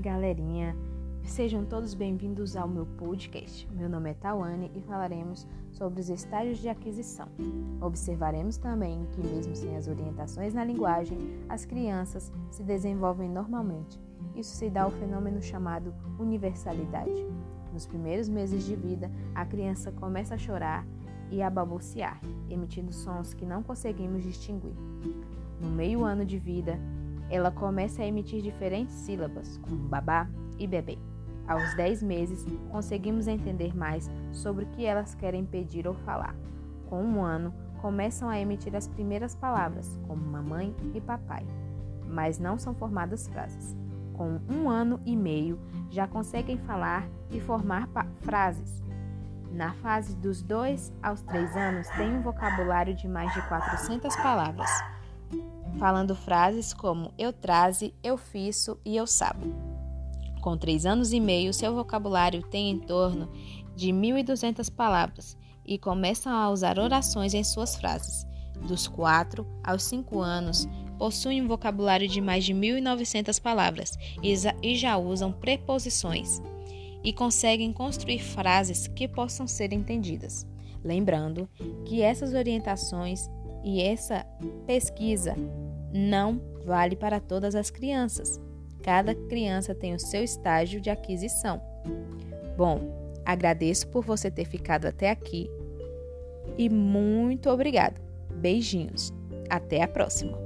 galerinha! Sejam todos bem-vindos ao meu podcast. Meu nome é Tawane e falaremos sobre os estágios de aquisição. Observaremos também que, mesmo sem as orientações na linguagem, as crianças se desenvolvem normalmente. Isso se dá ao fenômeno chamado universalidade. Nos primeiros meses de vida, a criança começa a chorar e a balbuciar, emitindo sons que não conseguimos distinguir. No meio ano de vida, ela começa a emitir diferentes sílabas, como babá e bebê. Aos 10 meses, conseguimos entender mais sobre o que elas querem pedir ou falar. Com um ano, começam a emitir as primeiras palavras, como mamãe e papai, mas não são formadas frases. Com um ano e meio, já conseguem falar e formar frases. Na fase dos 2 aos 3 anos, tem um vocabulário de mais de 400 palavras falando frases como eu traze, eu fiço e eu sabo. Com três anos e meio, seu vocabulário tem em torno de 1.200 palavras e começam a usar orações em suas frases. Dos 4 aos 5 anos, possuem um vocabulário de mais de 1.900 palavras e já usam preposições e conseguem construir frases que possam ser entendidas. Lembrando que essas orientações e essa pesquisa não vale para todas as crianças. Cada criança tem o seu estágio de aquisição. Bom, agradeço por você ter ficado até aqui e muito obrigado. Beijinhos. Até a próxima.